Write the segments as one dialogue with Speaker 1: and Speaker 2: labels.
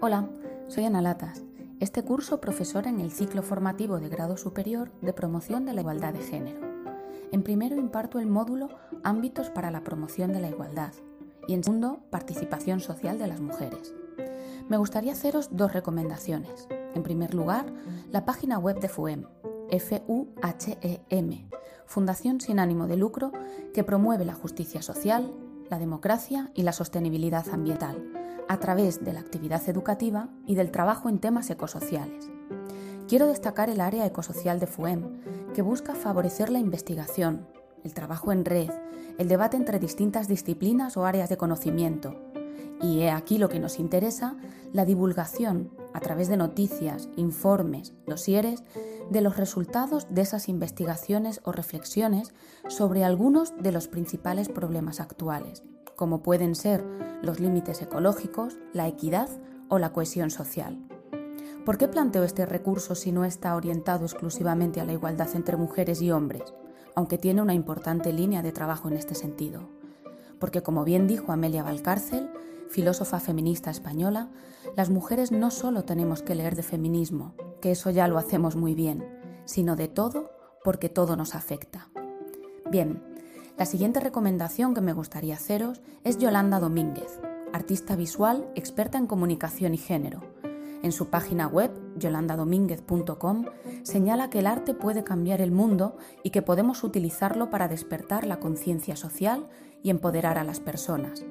Speaker 1: Hola, soy Ana Latas. Este curso profesora en el ciclo formativo de grado superior de promoción de la igualdad de género. En primero imparto el módulo Ámbitos para la promoción de la igualdad y en segundo Participación social de las mujeres. Me gustaría haceros dos recomendaciones. En primer lugar, la página web de FUEM, FUHEM, Fundación sin ánimo de lucro que promueve la justicia social, la democracia y la sostenibilidad ambiental a través de la actividad educativa y del trabajo en temas ecosociales. Quiero destacar el área ecosocial de FUEM, que busca favorecer la investigación, el trabajo en red, el debate entre distintas disciplinas o áreas de conocimiento. Y he aquí lo que nos interesa, la divulgación a través de noticias, informes, dosieres, de los resultados de esas investigaciones o reflexiones sobre algunos de los principales problemas actuales, como pueden ser los límites ecológicos, la equidad o la cohesión social. ¿Por qué planteo este recurso si no está orientado exclusivamente a la igualdad entre mujeres y hombres, aunque tiene una importante línea de trabajo en este sentido? Porque como bien dijo Amelia Valcárcel, filósofa feminista española, las mujeres no solo tenemos que leer de feminismo, que eso ya lo hacemos muy bien, sino de todo porque todo nos afecta. Bien, la siguiente recomendación que me gustaría haceros es Yolanda Domínguez, artista visual experta en comunicación y género. En su página web, yolandadomínguez.com, señala que el arte puede cambiar el mundo y que podemos utilizarlo para despertar la conciencia social y empoderar a las personas.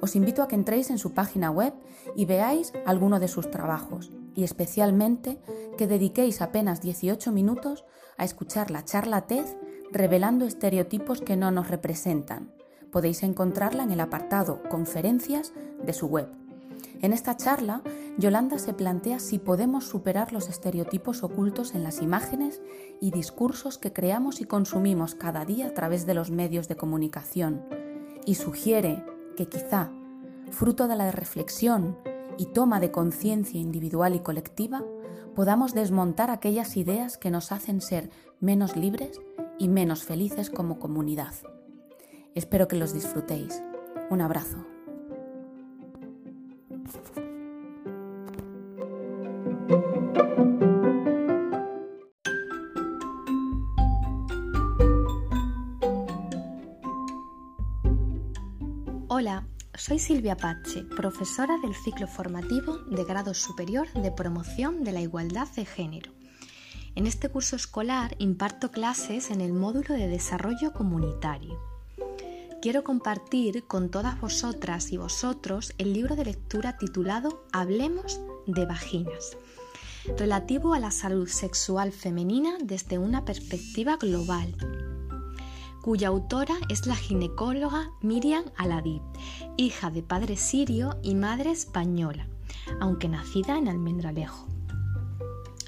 Speaker 1: Os invito a que entréis en su página web y veáis alguno de sus trabajos y especialmente que dediquéis apenas 18 minutos a escuchar la charla TED revelando estereotipos que no nos representan. Podéis encontrarla en el apartado Conferencias de su web. En esta charla, Yolanda se plantea si podemos superar los estereotipos ocultos en las imágenes y discursos que creamos y consumimos cada día a través de los medios de comunicación y sugiere que quizá, fruto de la reflexión y toma de conciencia individual y colectiva, podamos desmontar aquellas ideas que nos hacen ser menos libres y menos felices como comunidad. Espero que los disfrutéis. Un abrazo.
Speaker 2: Hola, soy Silvia Pache, profesora del ciclo formativo de grado superior de promoción de la igualdad de género. En este curso escolar imparto clases en el módulo de desarrollo comunitario. Quiero compartir con todas vosotras y vosotros el libro de lectura titulado Hablemos de vaginas, relativo a la salud sexual femenina desde una perspectiva global, cuya autora es la ginecóloga Miriam Aladí, hija de padre sirio y madre española, aunque nacida en Almendralejo.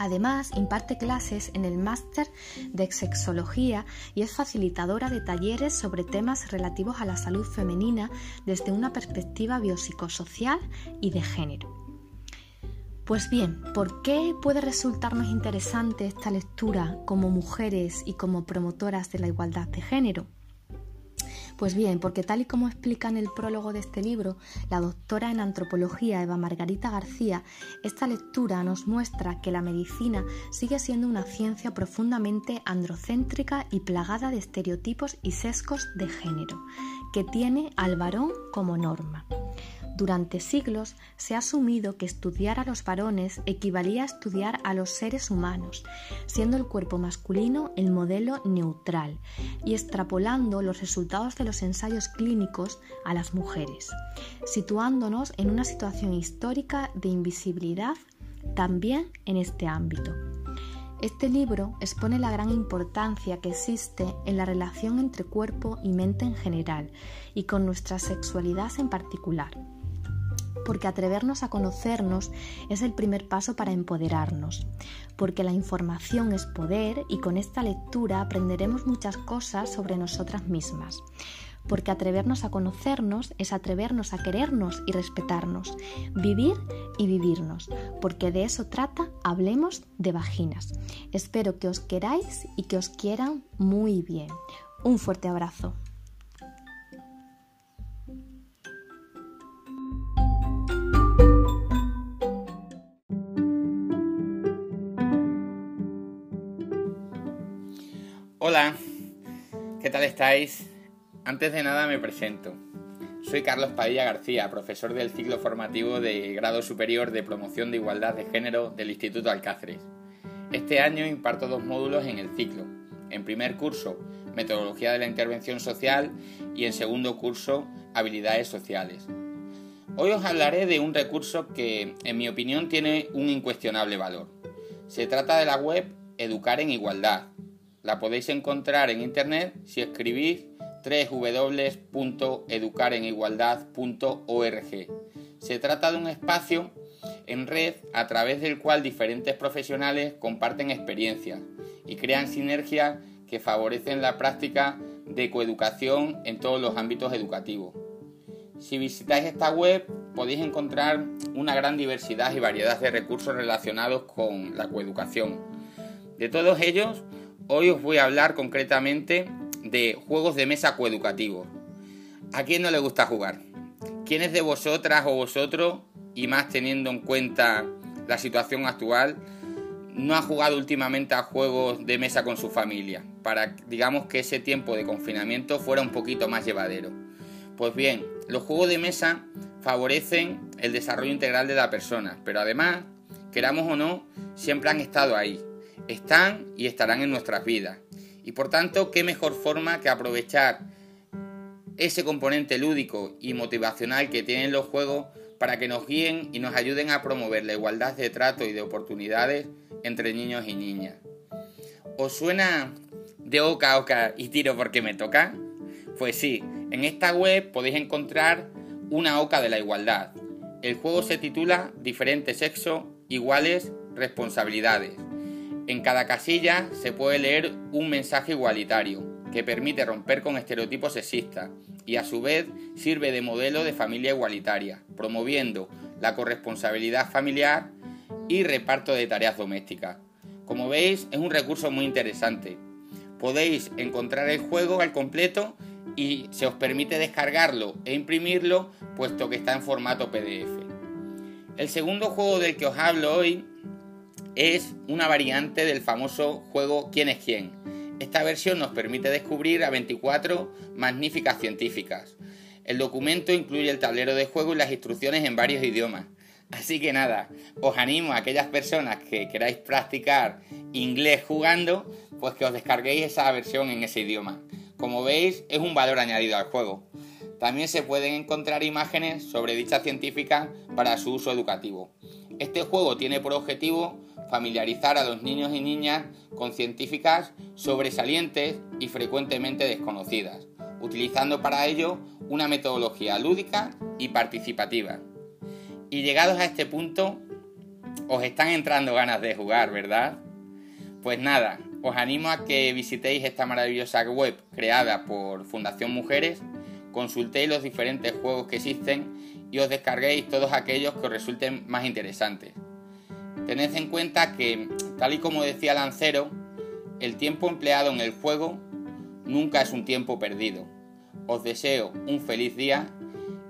Speaker 2: Además, imparte clases en el máster de sexología y es facilitadora de talleres sobre temas relativos a la salud femenina desde una perspectiva biopsicosocial y de género. Pues bien, ¿por qué puede resultarnos interesante esta lectura como mujeres y como promotoras de la igualdad de género? Pues bien, porque tal y como explica en el prólogo de este libro la doctora en antropología Eva Margarita García, esta lectura nos muestra que la medicina sigue siendo una ciencia profundamente androcéntrica y plagada de estereotipos y sesgos de género, que tiene al varón como norma. Durante siglos se ha asumido que estudiar a los varones equivalía a estudiar a los seres humanos, siendo el cuerpo masculino el modelo neutral y extrapolando los resultados de los ensayos clínicos a las mujeres, situándonos en una situación histórica de invisibilidad también en este ámbito. Este libro expone la gran importancia que existe en la relación entre cuerpo y mente en general y con nuestra sexualidad en particular porque atrevernos a conocernos es el primer paso para empoderarnos, porque la información es poder y con esta lectura aprenderemos muchas cosas sobre nosotras mismas porque atrevernos a conocernos es atrevernos a querernos y respetarnos, vivir y vivirnos, porque de eso trata Hablemos de Vaginas. Espero que os queráis y que os quieran muy bien. Un fuerte abrazo.
Speaker 3: Estáis? Antes de nada me presento. Soy Carlos Padilla García, profesor del ciclo formativo de grado superior de promoción de igualdad de género del Instituto Alcáceres. Este año imparto dos módulos en el ciclo. En primer curso, metodología de la intervención social y en segundo curso, habilidades sociales. Hoy os hablaré de un recurso que, en mi opinión, tiene un incuestionable valor. Se trata de la web Educar en Igualdad. La podéis encontrar en internet si escribís www.educarenigualdad.org. Se trata de un espacio en red a través del cual diferentes profesionales comparten experiencias y crean sinergias que favorecen la práctica de coeducación en todos los ámbitos educativos. Si visitáis esta web podéis encontrar una gran diversidad y variedad de recursos relacionados con la coeducación. De todos ellos, hoy os voy a hablar concretamente de juegos de mesa coeducativos. ¿A quién no le gusta jugar? ¿Quiénes de vosotras o vosotros, y más teniendo en cuenta la situación actual, no ha jugado últimamente a juegos de mesa con su familia? Para, digamos, que ese tiempo de confinamiento fuera un poquito más llevadero. Pues bien, los juegos de mesa favorecen el desarrollo integral de la persona, pero además, queramos o no, siempre han estado ahí. Están y estarán en nuestras vidas. Y por tanto, ¿qué mejor forma que aprovechar ese componente lúdico y motivacional que tienen los juegos para que nos guíen y nos ayuden a promover la igualdad de trato y de oportunidades entre niños y niñas? ¿Os suena de oca a oca y tiro porque me toca? Pues sí, en esta web podéis encontrar una oca de la igualdad. El juego se titula Diferente sexo, iguales responsabilidades. En cada casilla se puede leer un mensaje igualitario que permite romper con estereotipos sexistas y a su vez sirve de modelo de familia igualitaria, promoviendo la corresponsabilidad familiar y reparto de tareas domésticas. Como veis, es un recurso muy interesante. Podéis encontrar el juego al completo y se os permite descargarlo e imprimirlo puesto que está en formato PDF. El segundo juego del que os hablo hoy es una variante del famoso juego ¿Quién es quién? Esta versión nos permite descubrir a 24 magníficas científicas. El documento incluye el tablero de juego y las instrucciones en varios idiomas. Así que nada, os animo a aquellas personas que queráis practicar inglés jugando, pues que os descarguéis esa versión en ese idioma. Como veis, es un valor añadido al juego. También se pueden encontrar imágenes sobre dicha científica para su uso educativo. Este juego tiene por objetivo familiarizar a los niños y niñas con científicas sobresalientes y frecuentemente desconocidas, utilizando para ello una metodología lúdica y participativa. Y llegados a este punto, os están entrando ganas de jugar, ¿verdad? Pues nada, os animo a que visitéis esta maravillosa web creada por Fundación Mujeres, consultéis los diferentes juegos que existen y os descarguéis todos aquellos que os resulten más interesantes. Tened en cuenta que, tal y como decía Lancero, el tiempo empleado en el juego nunca es un tiempo perdido. Os deseo un feliz día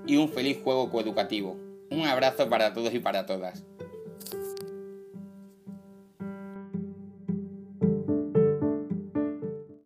Speaker 3: y un feliz juego coeducativo. Un abrazo para todos y para todas.